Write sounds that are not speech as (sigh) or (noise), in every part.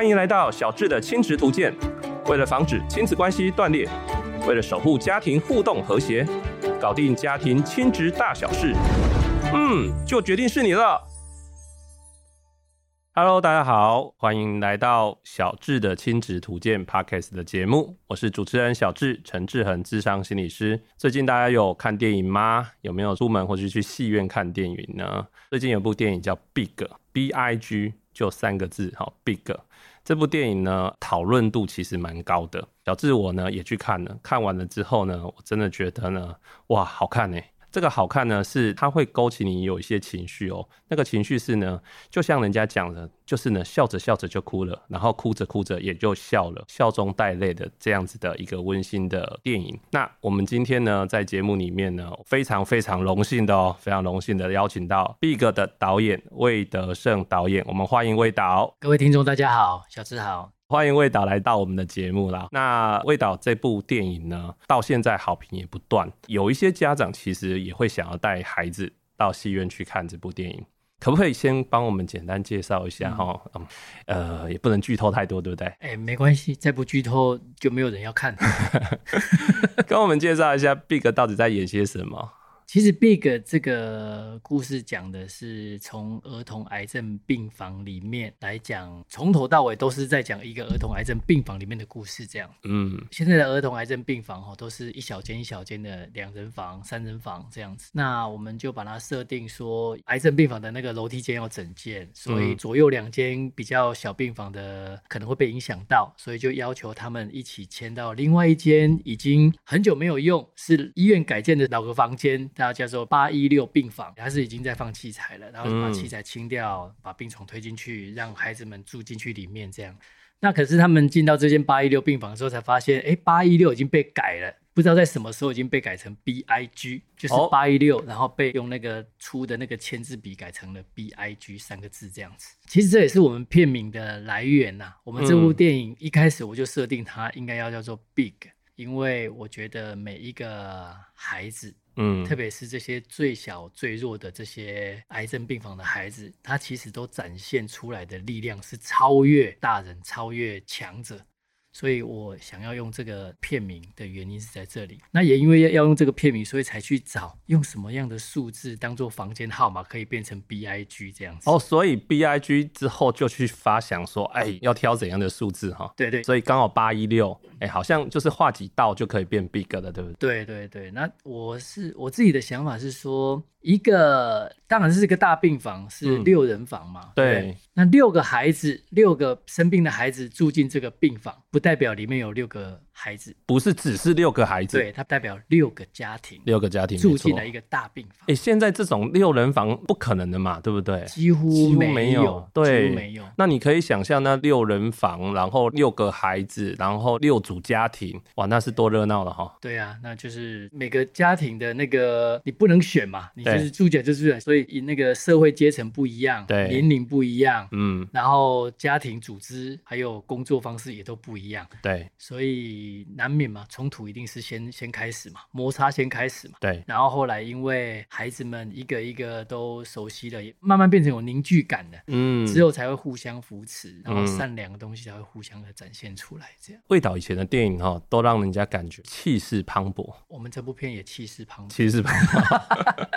欢迎来到小智的亲职图鉴。为了防止亲子关系断裂，为了守护家庭互动和谐，搞定家庭亲职大小事，嗯，就决定是你了。Hello，大家好，欢迎来到小智的亲职图鉴 Podcast 的节目，我是主持人小智陈志恒，智商心理师。最近大家有看电影吗？有没有出门或是去戏院看电影呢？最近有部电影叫 Big，B I G，就三个字，好，Big。这部电影呢，讨论度其实蛮高的。小智我呢也去看了，看完了之后呢，我真的觉得呢，哇，好看欸。这个好看呢，是它会勾起你有一些情绪哦。那个情绪是呢，就像人家讲的，就是呢，笑着笑着就哭了，然后哭着哭着也就笑了，笑中带泪的这样子的一个温馨的电影。那我们今天呢，在节目里面呢，非常非常荣幸的哦，非常荣幸的邀请到 Big 的导演魏德圣导演，我们欢迎魏导。各位听众大家好，小智好。欢迎魏导来到我们的节目啦。那魏导这部电影呢，到现在好评也不断，有一些家长其实也会想要带孩子到戏院去看这部电影。可不可以先帮我们简单介绍一下哈？嗯，呃，也不能剧透太多，对不对？哎，没关系，再不剧透就没有人要看。(laughs) 跟我们介绍一下 Big 到底在演些什么？其实 Big 这个故事讲的是从儿童癌症病房里面来讲，从头到尾都是在讲一个儿童癌症病房里面的故事。这样，嗯，现在的儿童癌症病房哈，都是一小间一小间的两人房、三人房这样子。那我们就把它设定说，癌症病房的那个楼梯间要整建，所以左右两间比较小病房的可能会被影响到，所以就要求他们一起迁到另外一间已经很久没有用，是医院改建的老个房间。它叫做八一六病房，它是已经在放器材了，然后把器材清掉，嗯、把病床推进去，让孩子们住进去里面这样。那可是他们进到这间八一六病房的时候，才发现，哎，八一六已经被改了，不知道在什么时候已经被改成 B I G，就是八一六，然后被用那个粗的那个签字笔改成了 B I G 三个字这样子。其实这也是我们片名的来源呐、啊。我们这部电影一开始我就设定它应该要叫做 Big，因为我觉得每一个孩子。嗯，特别是这些最小最弱的这些癌症病房的孩子，他其实都展现出来的力量是超越大人、超越强者。所以我想要用这个片名的原因是在这里。那也因为要用这个片名，所以才去找用什么样的数字当做房间号码可以变成 B I G 这样子。哦，所以 B I G 之后就去发想说，哎，要挑怎样的数字哈？对对。所以刚好八一六，哎，好像就是画几道就可以变 Big 了，对不对？对对对。那我是我自己的想法是说。一个当然是个大病房，是六人房嘛？嗯、对，对。那六个孩子，六个生病的孩子住进这个病房，不代表里面有六个孩子，不是只是六个孩子，对，它代表六个家庭，六个家庭住进了一个大病房。哎，现在这种六人房不可能的嘛，对不对？几乎几乎没有，对，几乎没有。那你可以想象，那六人房，然后六个孩子，然后六组家庭，哇，那是多热闹了哈！对啊，那就是每个家庭的那个你不能选嘛，你。就是住进就是，所以那个社会阶层不一样，对，年龄不一样，嗯，然后家庭组织还有工作方式也都不一样，对，所以难免嘛，冲突一定是先先开始嘛，摩擦先开始嘛，对，然后后来因为孩子们一个一个都熟悉了，也慢慢变成有凝聚感的，嗯，之后才会互相扶持，然后善良的东西才会互相的展现出来，这样。魏导以前的电影哈，都让人家感觉气势磅礴，我们这部片也气势磅礴，气势磅礴。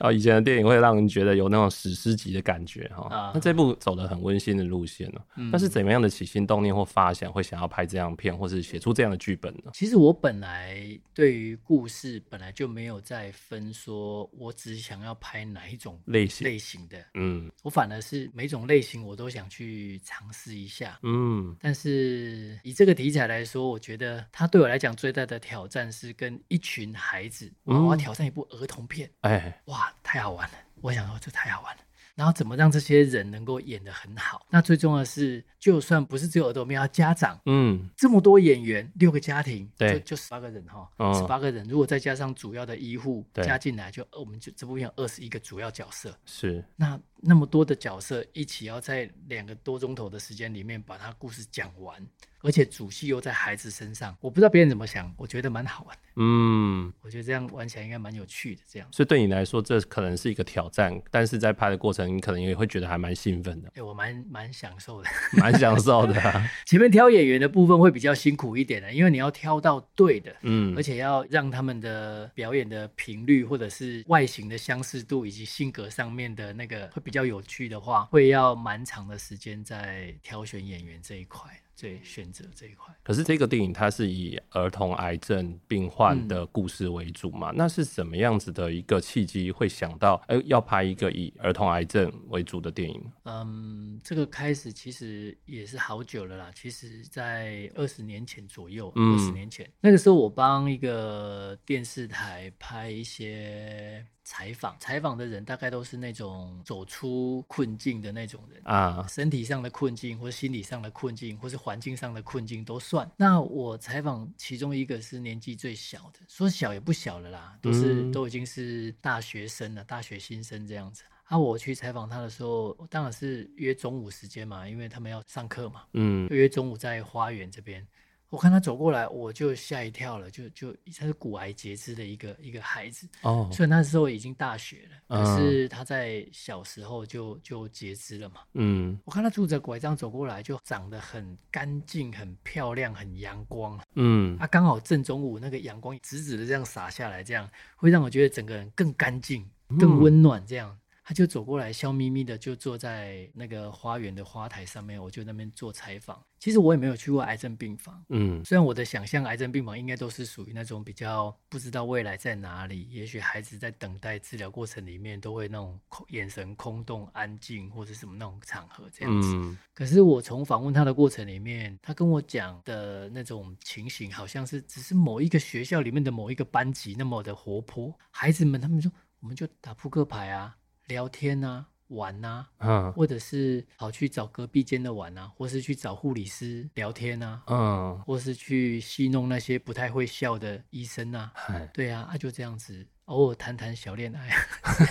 啊，(laughs) 以前的电影会让人觉得有那种史诗级的感觉哈。Uh, 那这部走的很温馨的路线呢？那、嗯、是怎么样的起心动念或发想，会想要拍这样片，或是写出这样的剧本呢？其实我本来对于故事本来就没有在分，说我只想要拍哪一种类型类型的。嗯，我反而是每种类型我都想去尝试一下。嗯，但是以这个题材来说，我觉得它对我来讲最大的挑战是跟一群孩子，嗯、我要挑战一部儿童片。哎。哇，太好玩了！我想说，这太好玩了。然后怎么让这些人能够演得很好？那最重要的是，就算不是只有耳朵，我们，要家长，嗯，这么多演员，六个家庭，对，就十八个人哈，十八个人，如果再加上主要的医护加进来，就我们就这部片有二十一个主要角色。是，那那么多的角色一起要在两个多钟头的时间里面把他故事讲完。而且主戏又在孩子身上，我不知道别人怎么想，我觉得蛮好玩的。嗯，我觉得这样玩起来应该蛮有趣的。这样，所以对你来说，这可能是一个挑战，但是在拍的过程，你可能也会觉得还蛮兴奋的。哎，我蛮蛮享受的，蛮享受的啊。(laughs) 前面挑演员的部分会比较辛苦一点的，因为你要挑到对的，嗯，而且要让他们的表演的频率，或者是外形的相似度，以及性格上面的那个会比较有趣的话，会要蛮长的时间在挑选演员这一块。对，选择这一块。可是这个电影它是以儿童癌症病患的故事为主嘛？嗯、那是什么样子的一个契机会想到，哎，要拍一个以儿童癌症为主的电影？嗯，这个开始其实也是好久了啦。其实，在二十年前左右，二十年前、嗯、那个时候，我帮一个电视台拍一些。采访采访的人大概都是那种走出困境的那种人啊，身体上的困境，或者心理上的困境，或是环境上的困境都算。那我采访其中一个是年纪最小的，说小也不小了啦，都是、嗯、都已经是大学生了，大学新生这样子。啊，我去采访他的时候，当然是约中午时间嘛，因为他们要上课嘛，嗯，约中午在花园这边。我看他走过来，我就吓一跳了，就就他是骨癌截肢的一个一个孩子哦，虽然那时候已经大学了，可是他在小时候就就截肢了嘛。嗯，我看他拄着拐杖走过来，就长得很干净、很漂亮、很阳光。嗯，他刚好正中午，那个阳光直直的这样洒下来，这样会让我觉得整个人更干净、更温暖这样。他就走过来，笑眯眯的就坐在那个花园的花台上面，我就那边做采访。其实我也没有去过癌症病房，嗯，虽然我的想象癌症病房应该都是属于那种比较不知道未来在哪里，也许孩子在等待治疗过程里面都会那种眼神空洞、安静或者什么那种场合这样子。嗯，可是我从访问他的过程里面，他跟我讲的那种情形，好像是只是某一个学校里面的某一个班级那么的活泼，孩子们他们说我们就打扑克牌啊。聊天啊，玩啊，嗯，或者是跑去找隔壁间的玩啊，或是去找护理师聊天啊，嗯，或是去戏弄那些不太会笑的医生啊，嗯、对啊，啊就这样子，偶尔谈谈小恋爱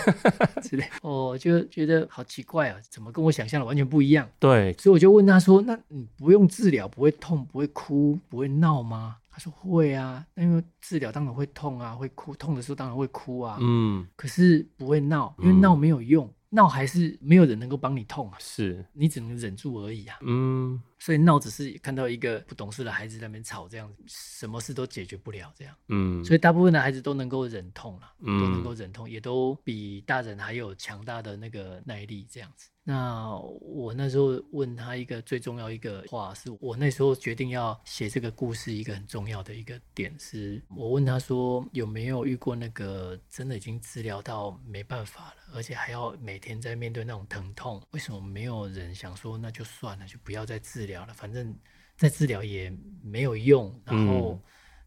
(laughs) 之类，哦，就觉得好奇怪啊，怎么跟我想象的完全不一样？对，所以我就问他说：“那你不用治疗，不会痛，不会哭，不会闹吗？”他说：“会啊，因为治疗当然会痛啊，会哭，痛的时候当然会哭啊。嗯，可是不会闹，因为闹没有用，闹还是没有人能够帮你痛啊。是，你只能忍住而已啊。嗯。”所以闹只是看到一个不懂事的孩子在那边吵，这样什么事都解决不了，这样。嗯。所以大部分的孩子都能够忍痛了，嗯，都能够忍痛，也都比大人还有强大的那个耐力，这样子。那我那时候问他一个最重要一个话，是我那时候决定要写这个故事一个很重要的一个点，是我问他说有没有遇过那个真的已经治疗到没办法了，而且还要每天在面对那种疼痛，为什么没有人想说那就算了，就不要再治疗？了，反正再治疗也没有用，然后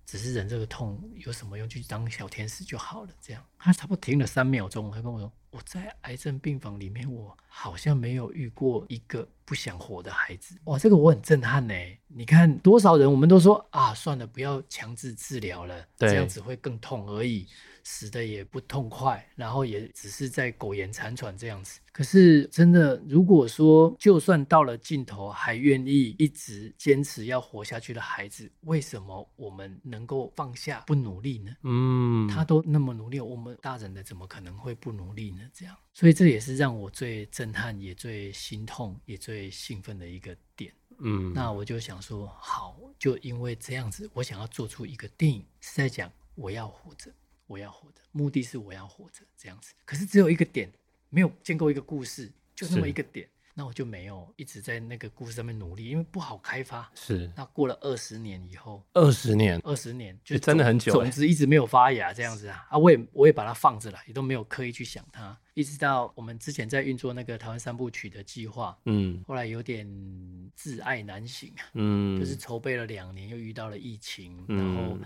只是忍这个痛，有什么用？去当小天使就好了。这样，他差不多停了三秒钟，他跟我说：“我在癌症病房里面，我好像没有遇过一个不想活的孩子。”哇，这个我很震撼呢。你看多少人，我们都说啊，算了，不要强制治疗了，对这样子会更痛而已。死的也不痛快，然后也只是在苟延残喘这样子。可是真的，如果说就算到了尽头还愿意一直坚持要活下去的孩子，为什么我们能够放下不努力呢？嗯，他都那么努力，我们大人的怎么可能会不努力呢？这样，所以这也是让我最震撼、也最心痛、也最兴奋的一个点。嗯，那我就想说，好，就因为这样子，我想要做出一个电影，是在讲我要活着。我要活着，目的是我要活着这样子。可是只有一个点，没有建构一个故事，就那么一个点，是那我就没有一直在那个故事上面努力，因为不好开发。是。那过了二十年以后，二十年，二十年，就真的很久，种子一直没有发芽这样子啊啊！我也我也把它放着了，也都没有刻意去想它，一直到我们之前在运作那个台湾三部曲的计划，嗯，后来有点自爱难行啊，嗯，就是筹备了两年，又遇到了疫情，然后。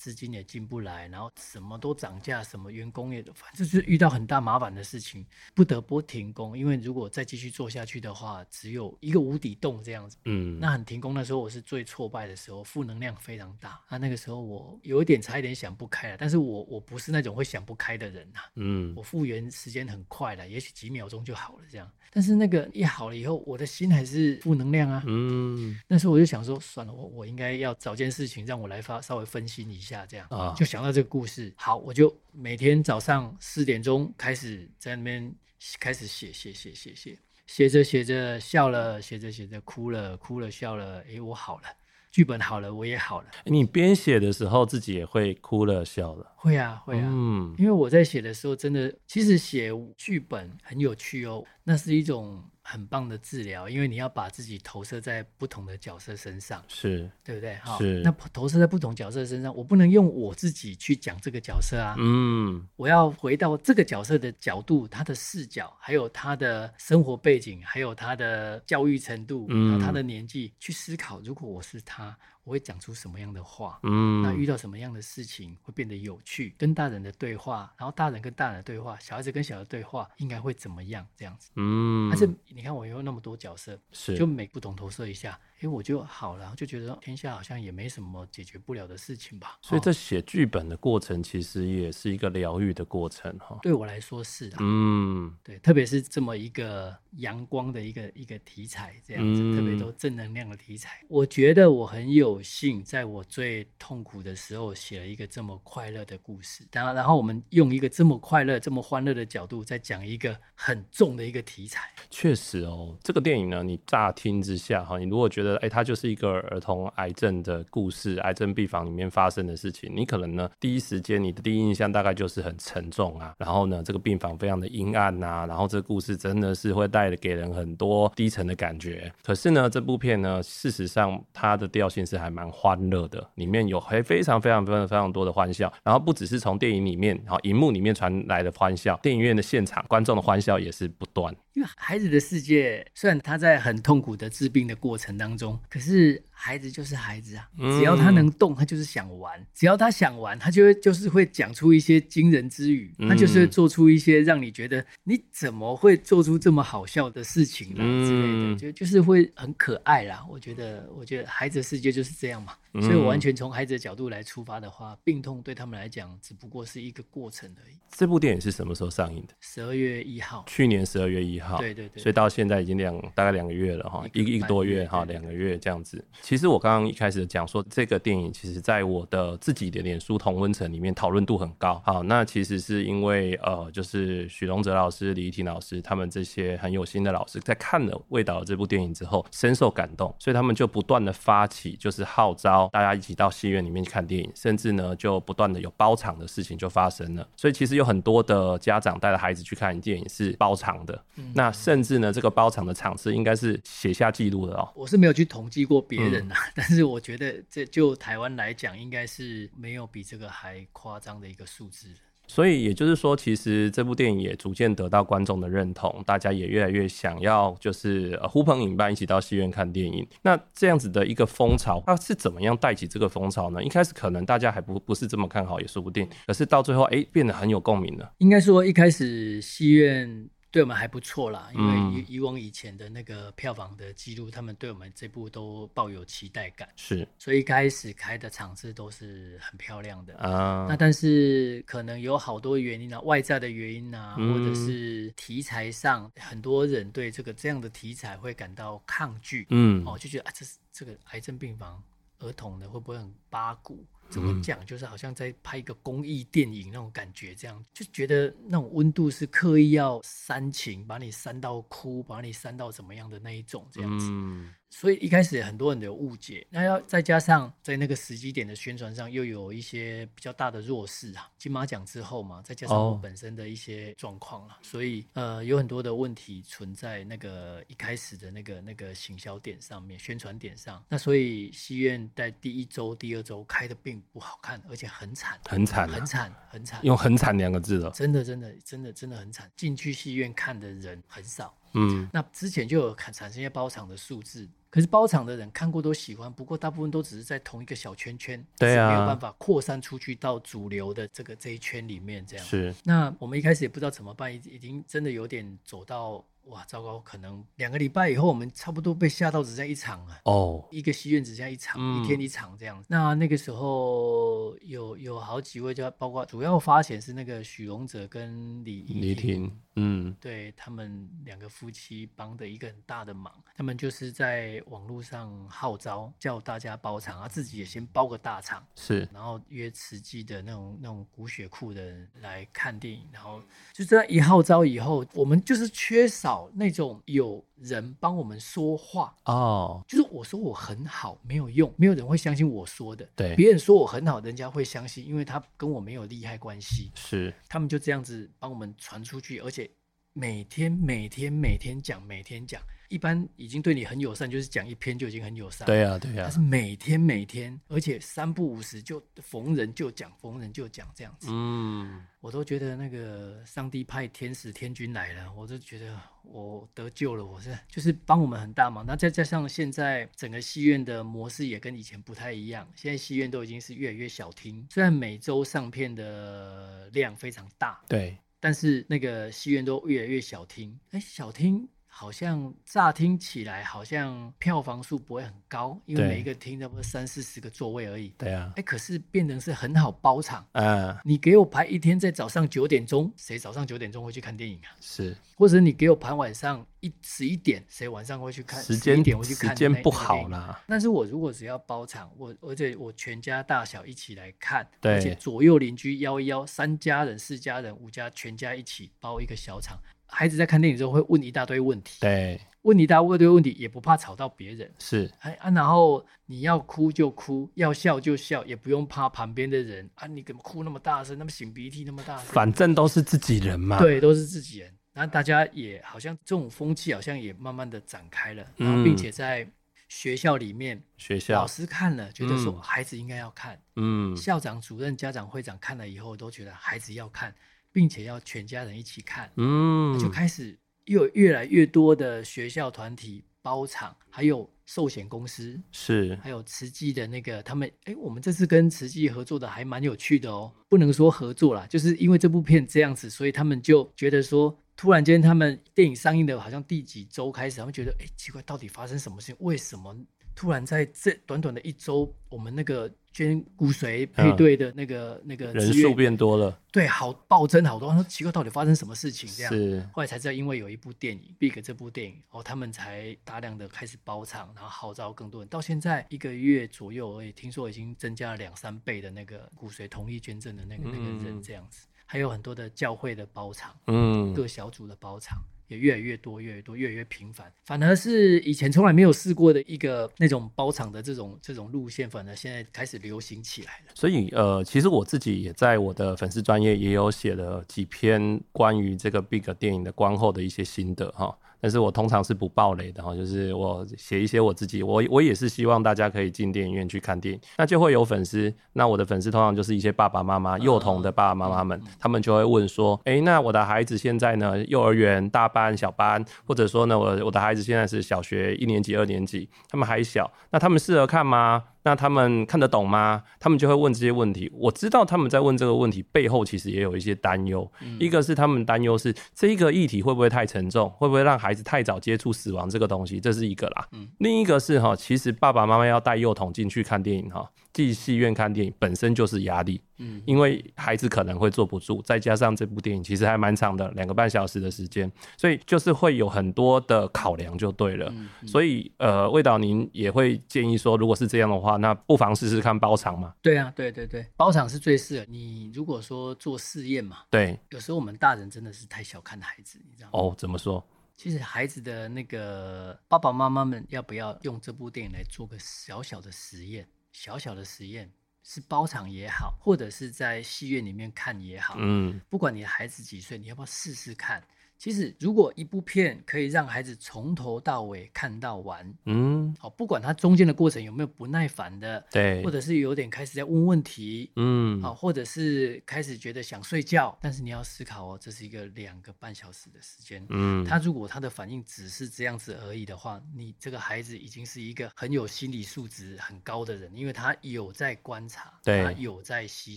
资金也进不来，然后什么都涨价，什么员工也反正就是遇到很大麻烦的事情，不得不停工。因为如果再继续做下去的话，只有一个无底洞这样子。嗯，那很停工的时候，我是最挫败的时候，负能量非常大。那那个时候我有一点差一点想不开了，但是我我不是那种会想不开的人呐。嗯，我复原时间很快了，也许几秒钟就好了这样。但是那个一好了以后，我的心还是负能量啊。嗯，那时候我就想说，算了，我我应该要找件事情让我来发稍微分析一下，这样啊，就想到这个故事。好，我就每天早上四点钟开始在那边开始写写写写写，写着写着笑了，写着写着哭了，哭了笑了，哎，我好了。剧本好了，我也好了。你编写的时候，自己也会哭了笑了？会啊，会啊。嗯，因为我在写的时候，真的，其实写剧本很有趣哦。那是一种很棒的治疗，因为你要把自己投射在不同的角色身上，是对不对？哈，是。那投射在不同角色身上，我不能用我自己去讲这个角色啊。嗯，我要回到这个角色的角度，他的视角，还有他的生活背景，还有他的教育程度，嗯，他的年纪，去思考，如果我是他。我会讲出什么样的话？嗯，那遇到什么样的事情会变得有趣？跟大人的对话，然后大人跟大人的对话，小孩子跟小孩的对话，应该会怎么样？这样子，嗯。但是你看，我有那么多角色，是就每不同投射一下。哎，我就好了，就觉得天下好像也没什么解决不了的事情吧。所以这写剧本的过程，其实也是一个疗愈的过程哈。对我来说是啊，嗯，对，特别是这么一个阳光的一个一个题材，这样子，嗯、特别多正能量的题材，我觉得我很有有幸，在我最痛苦的时候写了一个这么快乐的故事。当然，然后我们用一个这么快乐、这么欢乐的角度，再讲一个很重的一个题材。确实哦，这个电影呢，你乍听之下哈，你如果觉得哎，它就是一个儿童癌症的故事，癌症病房里面发生的事情。你可能呢，第一时间你的第一印象大概就是很沉重啊，然后呢，这个病房非常的阴暗呐、然后这个故事真的是会带给人很多低沉的感觉。可是呢，这部片呢，事实上它的调性是还蛮欢乐的，里面有还非常非常非常非常多的欢笑，然后不只是从电影里面，然后荧幕里面传来的欢笑，电影院的现场观众的欢笑也是不断。因为孩子的世界，虽然他在很痛苦的治病的过程当中，可是。孩子就是孩子啊，只要他能动，他就是想玩；只要他想玩，他就会就是会讲出一些惊人之语，他就是会做出一些让你觉得你怎么会做出这么好笑的事情啦之类的，就就是会很可爱啦。我觉得，我觉得孩子的世界就是这样嘛。所以我完全从孩子的角度来出发的话，病痛对他们来讲只不过是一个过程而已。这部电影是什么时候上映的？十二月一号，去年十二月一号。对对对。所以到现在已经两大概两个月了哈，一个一个多月哈，两个月这样子。其实我刚刚一开始讲说，这个电影其实在我的自己的脸书同温层里面讨论度很高。好，那其实是因为呃，就是许荣哲老师、李怡婷老师他们这些很有心的老师，在看了魏导的这部电影之后，深受感动，所以他们就不断的发起，就是号召大家一起到戏院里面去看电影，甚至呢，就不断的有包场的事情就发生了。所以其实有很多的家长带着孩子去看电影是包场的，嗯、那甚至呢，这个包场的场次应该是写下记录的哦。我是没有去统计过别人呐、啊，嗯、(laughs) 但是我。我觉得这就台湾来讲，应该是没有比这个还夸张的一个数字。所以也就是说，其实这部电影也逐渐得到观众的认同，大家也越来越想要就是呼朋引伴一起到戏院看电影。那这样子的一个风潮，它是怎么样带起这个风潮呢？一开始可能大家还不不是这么看好，也说不定。可是到最后，哎，变得很有共鸣了。应该说一开始戏院。对我们还不错啦，因为以以往以前的那个票房的记录，他们对我们这部都抱有期待感，是，所以一开始开的场次都是很漂亮的啊。那但是可能有好多原因啊，外在的原因啊，或者是题材上，很多人对这个这样的题材会感到抗拒，嗯，哦，就觉得啊，这是这个癌症病房儿童的会不会很八股？怎么讲？就是好像在拍一个公益电影那种感觉，这样就觉得那种温度是刻意要煽情，把你煽到哭，把你煽到怎么样的那一种，这样子。嗯所以一开始很多人都有误解，那要再加上在那个时机点的宣传上，又有一些比较大的弱势啊。金马奖之后嘛，再加上我本身的一些状况了，所以呃有很多的问题存在那个一开始的那个那个行销点上面、宣传点上。那所以戏院在第一周、第二周开的并不好看，而且很惨，很惨，很惨，很惨，用“很惨”两个字了。真的，真的，真的，真的很惨。进去戏院看的人很少。嗯，那之前就有产生一些包场的数字。可是包场的人看过都喜欢，不过大部分都只是在同一个小圈圈，对啊，没有办法扩散出去到主流的这个这一圈里面这样。是，那我们一开始也不知道怎么办，已已经真的有点走到。哇，糟糕！可能两个礼拜以后，我们差不多被吓到只剩一场了。哦，oh. 一个戏院只剩一场，嗯、一天一场这样。那那个时候有有好几位，就包括主要发钱是那个许荣哲跟李李婷，嗯，对他们两个夫妻帮的一个很大的忙。他们就是在网络上号召，叫大家包场，啊，自己也先包个大场，是，然后约慈济的那种那种骨血库的人来看电影，然后就这样一号召以后，我们就是缺少。那种有人帮我们说话哦，就是我说我很好没有用，没有人会相信我说的。对，别人说我很好，人家会相信，因为他跟我没有利害关系。是，他们就这样子帮我们传出去，而且每天每天每天讲，每天讲。一般已经对你很友善，就是讲一篇就已经很友善。对呀，对呀。他是每天每天，而且三不五时就逢人就讲，逢人就讲这样子。嗯，我都觉得那个上帝派天使天君来了，我都觉得我得救了。我是就是帮我们很大忙。那再加上现在整个戏院的模式也跟以前不太一样，现在戏院都已经是越来越小厅，虽然每周上片的量非常大，对，但是那个戏院都越来越小厅。哎，小厅。好像乍听起来好像票房数不会很高，因为每一个厅差不多三四十个座位而已。对啊，哎，可是变成是很好包场。嗯，你给我排一天在早上九点钟，谁早上九点钟会去看电影啊？是，或者你给我排晚上一十一点，谁晚上会去看？时间点会去看？时间不好啦。但是我如果只要包场，我而且我全家大小一起来看，对，而且左右邻居邀一邀，三家人、四家人、五家全家一起包一个小场。孩子在看电影之后会问一大堆问题，对，问一大堆问题也不怕吵到别人，是，哎啊，然后你要哭就哭，要笑就笑，也不用怕旁边的人。啊，你怎么哭那么大声，那么擤鼻涕那么大声，反正都是自己人嘛，对，都是自己人，然后大家也好像这种风气好像也慢慢的展开了，然后并且在学校里面，学校老师看了觉得说孩子应该要看，嗯，校长、主任、家长会长看了以后都觉得孩子要看。并且要全家人一起看，嗯，就开始又有越来越多的学校团体包场，还有寿险公司是，还有慈济的那个他们，哎，我们这次跟慈济合作的还蛮有趣的哦，不能说合作啦，就是因为这部片这样子，所以他们就觉得说，突然间他们电影上映的好像第几周开始，他们觉得，哎，奇怪，到底发生什么事情？为什么？突然在这短短的一周，我们那个捐骨髓配对的那个、嗯、那个人数变多了，对，好暴增好多。他说奇怪，到底发生什么事情？这样，是后来才知道，因为有一部电影《Big》这部电影，哦，他们才大量的开始包场，然后号召更多人。到现在一个月左右而已，听说已经增加了两三倍的那个骨髓同意捐赠的那个、嗯、那个人这样子，还有很多的教会的包场，嗯，各小组的包场。也越来越多，越来越多，越来越频繁。反而是以前从来没有试过的一个那种包场的这种这种路线，反而现在开始流行起来了。所以，呃，其实我自己也在我的粉丝专业也有写了几篇关于这个 Big 电影的观后的一些心得哈。但是我通常是不爆雷的哈，就是我写一些我自己，我我也是希望大家可以进电影院去看电影，那就会有粉丝，那我的粉丝通常就是一些爸爸妈妈、幼童的爸爸妈妈们，他们就会问说，哎、欸，那我的孩子现在呢，幼儿园大班、小班，或者说呢，我我的孩子现在是小学一年级、二年级，他们还小，那他们适合看吗？那他们看得懂吗？他们就会问这些问题。我知道他们在问这个问题背后，其实也有一些担忧。嗯、一个是他们担忧是这一个议题会不会太沉重，会不会让孩子太早接触死亡这个东西，这是一个啦。嗯、另一个是哈，其实爸爸妈妈要带幼童进去看电影哈，进戏院看电影本身就是压力。嗯，因为孩子可能会坐不住，再加上这部电影其实还蛮长的，两个半小时的时间，所以就是会有很多的考量就对了。嗯嗯、所以呃，魏导您也会建议说，如果是这样的话，那不妨试试看包场嘛。对啊，对对对，包场是最适合你。如果说做试验嘛，对，有时候我们大人真的是太小看孩子，你知道吗？哦，怎么说？其实孩子的那个爸爸妈妈们要不要用这部电影来做个小小的实验？小小的实验。是包场也好，或者是在戏院里面看也好，嗯，不管你的孩子几岁，你要不要试试看？其实如果一部片可以让孩子从头到尾看到完，嗯，好，不管他中间的过程有没有不耐烦的，对，或者是有点开始在问问题，嗯，好，或者是开始觉得想睡觉，但是你要思考哦，这是一个两个半小时的时间，嗯，他如果他的反应只是这样子而已的话，你这个孩子已经是一个很有心理素质很高的人，因为他有在观察，对，他有在吸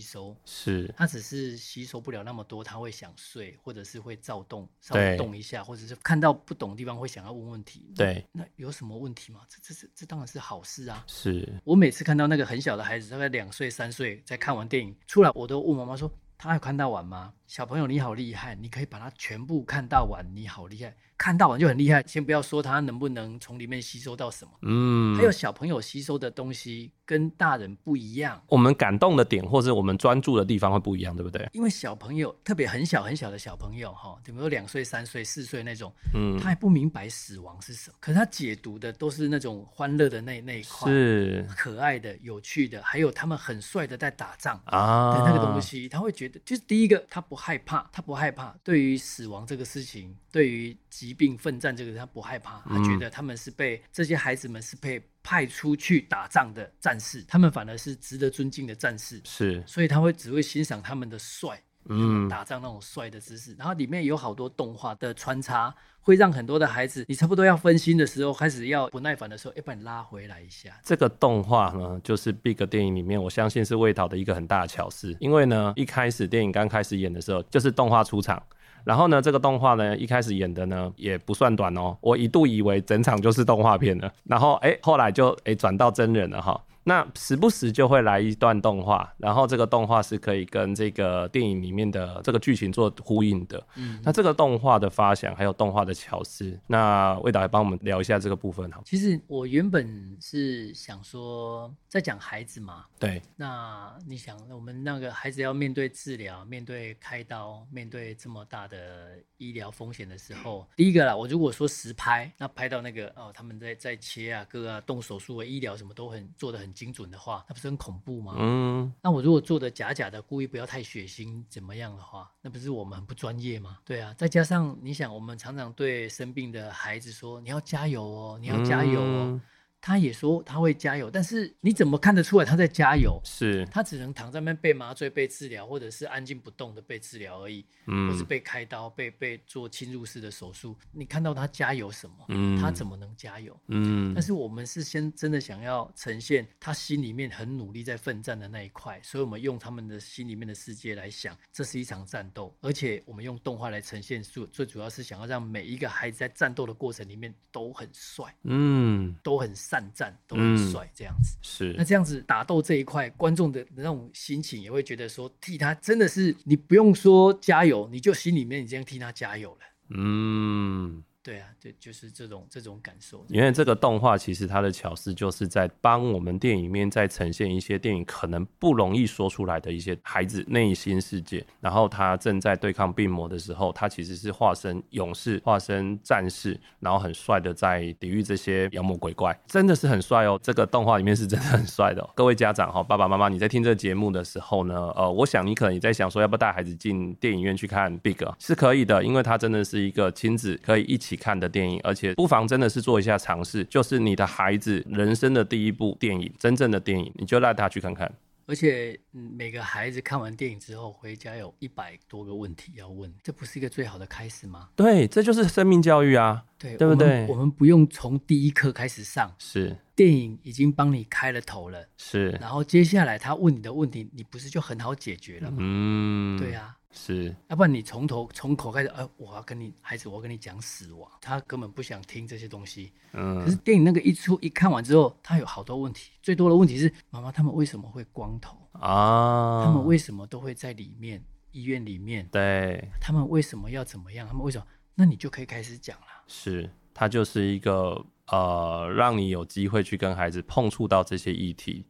收，是，他只是吸收不了那么多，他会想睡，或者是会躁动，稍微动一下，或者是看到不懂的地方会想要问问题，对，那有什么问题吗？这这是这当然是好事啊，是我每次看到那个很小的孩子，大概两岁三岁，在看完电影出来，我都问妈妈说，他有看到完吗？小朋友你好厉害，你可以把它全部看到完，你好厉害。看到完就很厉害，先不要说他能不能从里面吸收到什么，嗯，还有小朋友吸收的东西跟大人不一样，我们感动的点或是我们专注的地方会不一样，对不对？因为小朋友特别很小很小的小朋友哈，比如说两岁、三岁、四岁那种，嗯，他还不明白死亡是什么，可是他解读的都是那种欢乐的那那一块，是。可爱的、有趣的，还有他们很帅的在打仗啊。的那个东西，他会觉得就是第一个他不害怕，他不害怕对于死亡这个事情，对于。疾病奋战，这个他不害怕，他觉得他们是被这些孩子们是被派出去打仗的战士，他们反而是值得尊敬的战士，是，所以他会只会欣赏他们的帅，嗯，打仗那种帅的姿势。然后里面有好多动画的穿插，会让很多的孩子，你差不多要分心的时候，开始要不耐烦的时候，要把你拉回来一下。这个动画呢，就是 Big 电影里面，我相信是魏导的一个很大的巧思，因为呢，一开始电影刚开始演的时候，就是动画出场。然后呢，这个动画呢，一开始演的呢也不算短哦，我一度以为整场就是动画片了。然后哎，后来就哎转到真人了哈。那时不时就会来一段动画，然后这个动画是可以跟这个电影里面的这个剧情做呼应的。嗯，那这个动画的发想还有动画的巧思，那魏导来帮我们聊一下这个部分好。其实我原本是想说在讲孩子嘛，对。那你想，我们那个孩子要面对治疗、面对开刀、面对这么大的医疗风险的时候，第一个啦，我如果说实拍，那拍到那个哦，他们在在切啊、割啊、动手术啊、医疗什么都很做的很。精准的话，那不是很恐怖吗？嗯，那我如果做的假假的，故意不要太血腥，怎么样的话，那不是我们很不专业吗？对啊，再加上你想，我们常常对生病的孩子说：“你要加油哦，你要加油哦。嗯”他也说他会加油，但是你怎么看得出来他在加油？是他只能躺在那边被麻醉、被治疗，或者是安静不动的被治疗而已，嗯，或是被开刀、被被做侵入式的手术。你看到他加油什么？嗯，他怎么能加油？嗯，但是我们是先真的想要呈现他心里面很努力在奋战的那一块，所以我们用他们的心里面的世界来想，这是一场战斗，而且我们用动画来呈现，最最主要是想要让每一个孩子在战斗的过程里面都很帅，嗯，都很。战战都很帅，这样子、嗯、是。那这样子打斗这一块，观众的那种心情也会觉得说，替他真的是你不用说加油，你就心里面已经替他加油了。嗯。对啊，对，就是这种这种感受。因为这个动画其实它的巧思就是在帮我们电影面在呈现一些电影可能不容易说出来的一些孩子内心世界。然后他正在对抗病魔的时候，他其实是化身勇士、化身战士，然后很帅的在抵御这些妖魔鬼怪，真的是很帅哦。这个动画里面是真的很帅的。各位家长哈，爸爸妈妈，你在听这个节目的时候呢，呃，我想你可能也在想说，要不要带孩子进电影院去看 Big？是可以的，因为他真的是一个亲子可以一起。看的电影，而且不妨真的是做一下尝试，就是你的孩子人生的第一部电影，真正的电影，你就带他去看看。而且，每个孩子看完电影之后回家有一百多个问题要问，这不是一个最好的开始吗？对，这就是生命教育啊，对，对不对？我们，我们不用从第一课开始上，是电影已经帮你开了头了，是。然后接下来他问你的问题，你不是就很好解决了吗？嗯，对啊。是，要不然你从头从口开始，呃，我要跟你孩子，我要跟你讲死亡，他根本不想听这些东西。嗯，可是电影那个一出一看完之后，他有好多问题，最多的问题是，妈妈他们为什么会光头啊？他们为什么都会在里面医院里面？对，他们为什么要怎么样？他们为什么？那你就可以开始讲了。是，他就是一个呃，让你有机会去跟孩子碰触到这些议题。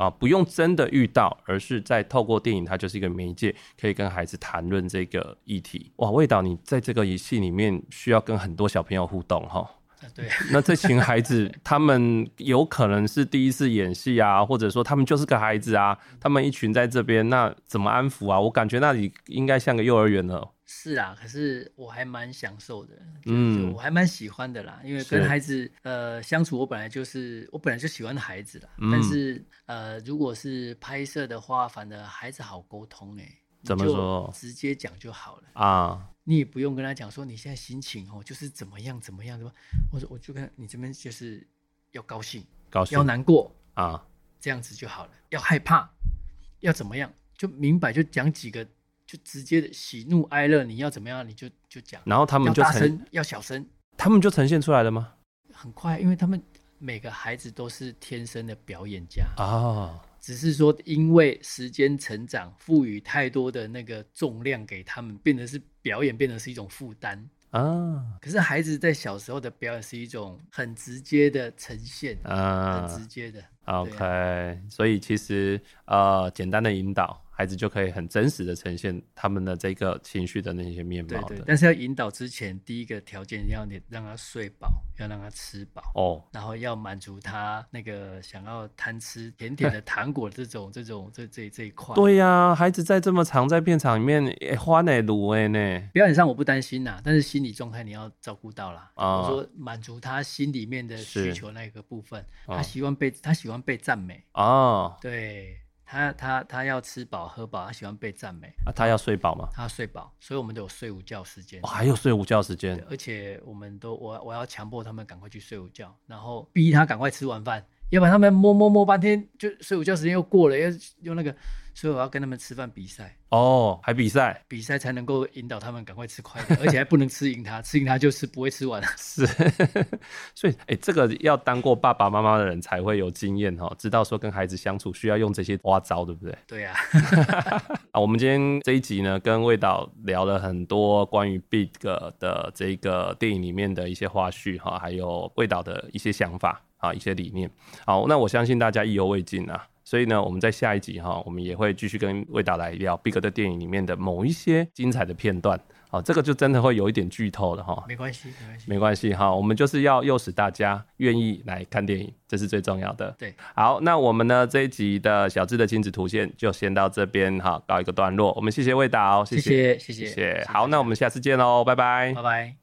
啊，不用真的遇到，而是在透过电影，它就是一个媒介，可以跟孩子谈论这个议题。哇，味道，你在这个游戏里面需要跟很多小朋友互动哈。对。那这群孩子，(laughs) 他们有可能是第一次演戏啊，或者说他们就是个孩子啊，他们一群在这边，那怎么安抚啊？我感觉那里应该像个幼儿园了。是啊，可是我还蛮享受的，嗯，我还蛮喜欢的啦，因为跟孩子呃相处，我本来就是我本来就喜欢孩子啦，嗯、但是呃，如果是拍摄的话，反而孩子好沟通哎、欸，怎么说？直接讲就好了啊，你也不用跟他讲说你现在心情哦，就是怎么样怎么样，对吧？或者我就跟你这边就是要高兴，高兴，要难过啊，这样子就好了。要害怕，要怎么样，就明白就讲几个。就直接的喜怒哀乐，你要怎么样你就就讲，然后他们就大声要小声，他们就呈现出来了吗？很快，因为他们每个孩子都是天生的表演家啊，哦、只是说因为时间成长，赋予太多的那个重量给他们，变得是表演，变得是一种负担啊。可是孩子在小时候的表演是一种很直接的呈现啊，很直接的。OK，啊，所以其实呃，简单的引导。孩子就可以很真实的呈现他们的这个情绪的那些面貌的。对对，但是要引导之前，第一个条件要你让他睡饱，要让他吃饱哦，然后要满足他那个想要贪吃甜甜的糖果这种这种这这这一块。对呀、啊，孩子在这么长在片场里面，哎，花奶卤哎呢。表演上我不担心呐，但是心理状态你要照顾到啦。啊、哦，我说满足他心里面的需求那个部分，哦、他希望被他喜欢被赞美哦，对。他他他要吃饱喝饱，他喜欢被赞美啊。他要睡饱吗？他要睡饱，所以我们都有睡午觉时间。哦，还有睡午觉时间，而且我们都我我要强迫他们赶快去睡午觉，然后逼他赶快吃晚饭，要不然他们摸摸摸半天，就睡午觉时间又过了，要用那个。所以我要跟他们吃饭比赛哦，还比赛，比赛才能够引导他们赶快吃快点，(laughs) 而且还不能吃赢他，吃赢他就是不会吃完。(laughs) 是，(laughs) 所以哎、欸，这个要当过爸爸妈妈的人才会有经验哦，知道说跟孩子相处需要用这些花招，对不对？对呀、啊。啊，我们今天这一集呢，跟魏导聊了很多关于 Big 的这个电影里面的一些花絮哈，还有魏导的一些想法啊，一些理念。好，那我相信大家意犹未尽啊。所以呢，我们在下一集哈，我们也会继续跟魏导来聊 Big 的电影里面的某一些精彩的片段。好，这个就真的会有一点剧透了哈。没关系，没关系，没关系哈。我们就是要诱使大家愿意来看电影，这是最重要的。对，好，那我们呢这一集的小智的亲子图鉴就先到这边哈，告一个段落。我们谢谢魏导，谢谢，谢谢，谢谢。谢谢。好，那我们下次见喽，拜拜，拜拜。